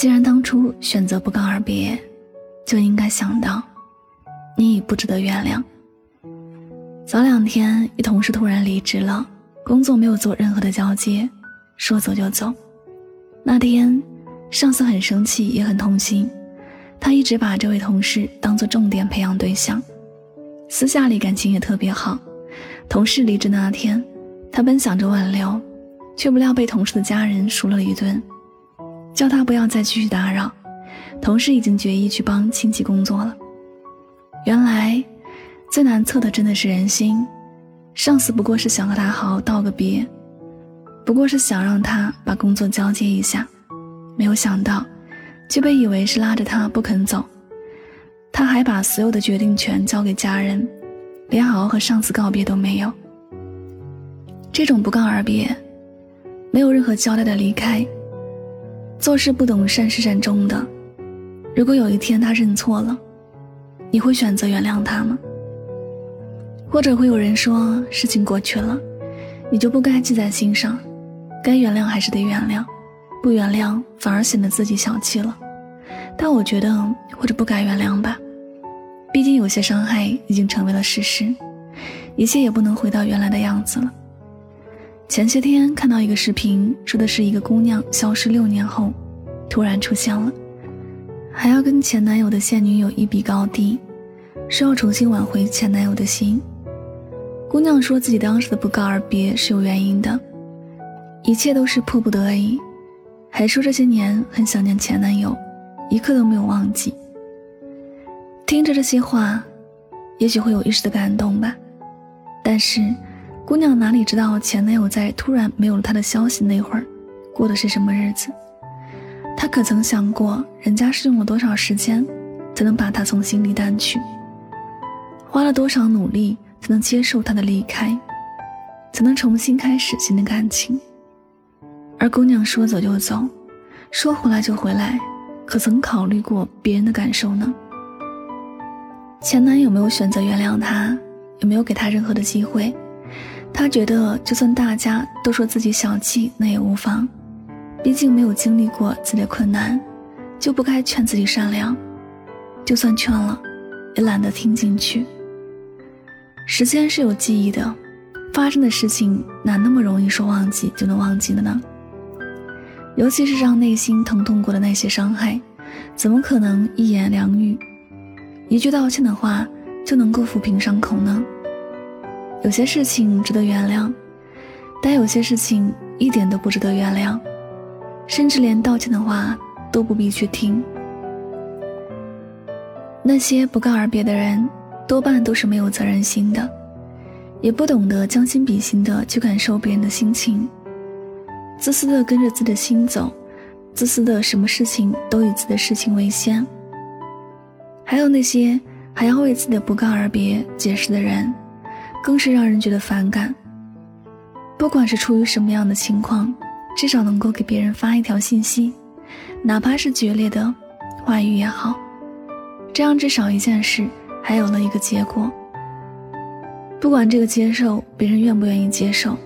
既然当初选择不告而别，就应该想到，你已不值得原谅。早两天，一同事突然离职了，工作没有做任何的交接，说走就走。那天，上司很生气，也很痛心，他一直把这位同事当做重点培养对象，私下里感情也特别好。同事离职那天，他本想着挽留，却不料被同事的家人数了一顿。叫他不要再继续打扰，同事已经决意去帮亲戚工作了。原来，最难测的真的是人心。上司不过是想和他好好道个别，不过是想让他把工作交接一下，没有想到，却被以为是拉着他不肯走。他还把所有的决定权交给家人，连好好和上司告别都没有。这种不告而别，没有任何交代的离开。做事不懂善始善终的，如果有一天他认错了，你会选择原谅他吗？或者会有人说，事情过去了，你就不该记在心上，该原谅还是得原谅，不原谅反而显得自己小气了。但我觉得，或者不该原谅吧，毕竟有些伤害已经成为了事实，一切也不能回到原来的样子了。前些天看到一个视频，说的是一个姑娘消失六年后，突然出现了，还要跟前男友的现女友一比高低，说要重新挽回前男友的心。姑娘说自己当时的不告而别是有原因的，一切都是迫不得已，还说这些年很想念前男友，一刻都没有忘记。听着这些话，也许会有一时的感动吧，但是。姑娘哪里知道前男友在突然没有了她的消息那会儿，过的是什么日子？她可曾想过，人家是用了多少时间，才能把他从心里淡去？花了多少努力才能接受他的离开，才能重新开始新的感情？而姑娘说走就走，说回来就回来，可曾考虑过别人的感受呢？前男友没有选择原谅她，也没有给她任何的机会。他觉得，就算大家都说自己小气，那也无妨，毕竟没有经历过自己的困难，就不该劝自己善良。就算劝了，也懒得听进去。时间是有记忆的，发生的事情哪那么容易说忘记就能忘记的呢？尤其是让内心疼痛过的那些伤害，怎么可能一言两语、一句道歉的话就能够抚平伤口呢？有些事情值得原谅，但有些事情一点都不值得原谅，甚至连道歉的话都不必去听。那些不告而别的人，多半都是没有责任心的，也不懂得将心比心的去感受别人的心情，自私的跟着自己的心走，自私的什么事情都以自己的事情为先。还有那些还要为自己的不告而别解释的人。更是让人觉得反感。不管是出于什么样的情况，至少能够给别人发一条信息，哪怕是决裂的话语也好，这样至少一件事还有了一个结果。不管这个接受别人愿不愿意接受，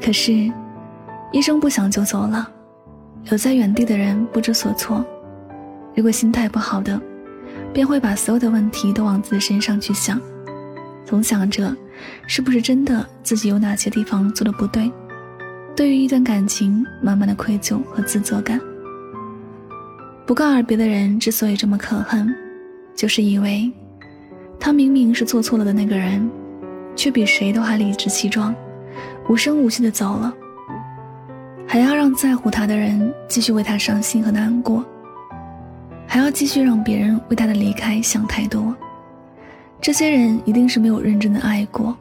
可是，一声不响就走了，留在原地的人不知所措。如果心态不好的，便会把所有的问题都往自己身上去想，总想着。是不是真的自己有哪些地方做的不对？对于一段感情，满满的愧疚和自责感。不告而别的人之所以这么可恨，就是因为，他明明是做错了的那个人，却比谁都还理直气壮，无声无息的走了，还要让在乎他的人继续为他伤心和难过，还要继续让别人为他的离开想太多。这些人一定是没有认真的爱过，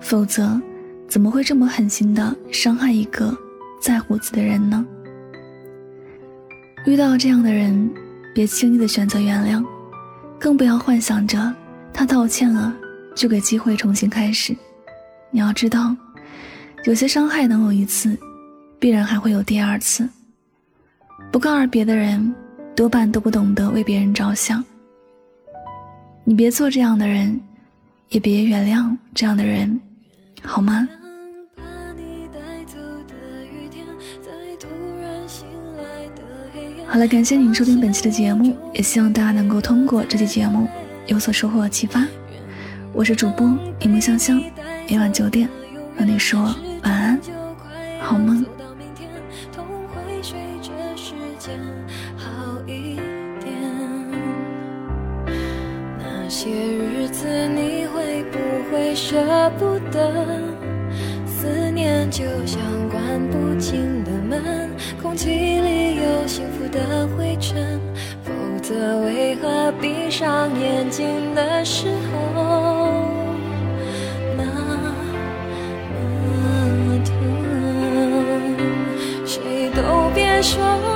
否则怎么会这么狠心的伤害一个在乎自己的人呢？遇到这样的人，别轻易的选择原谅，更不要幻想着他道歉了就给机会重新开始。你要知道，有些伤害能有一次，必然还会有第二次。不告而别的人，多半都不懂得为别人着想。你别做这样的人，也别原谅这样的人，好吗？好了，感谢您收听本期的节目，也希望大家能够通过这期节目有所收获和启发。我是主播一木香香，每晚九点和你说晚安，好梦。舍不得？思念就像关不紧的门，空气里有幸福的灰尘，否则为何闭上眼睛的时候那么疼？谁都别说。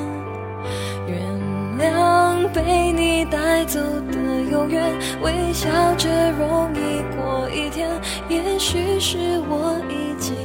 被你带走的永远，微笑着容易过一天。也许是我已经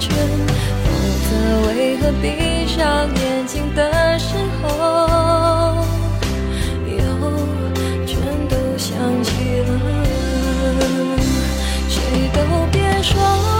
圈，否则为何闭上眼睛的时候又全都想起了，谁都别说。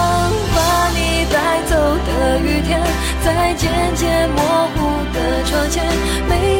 在渐渐模糊的窗前。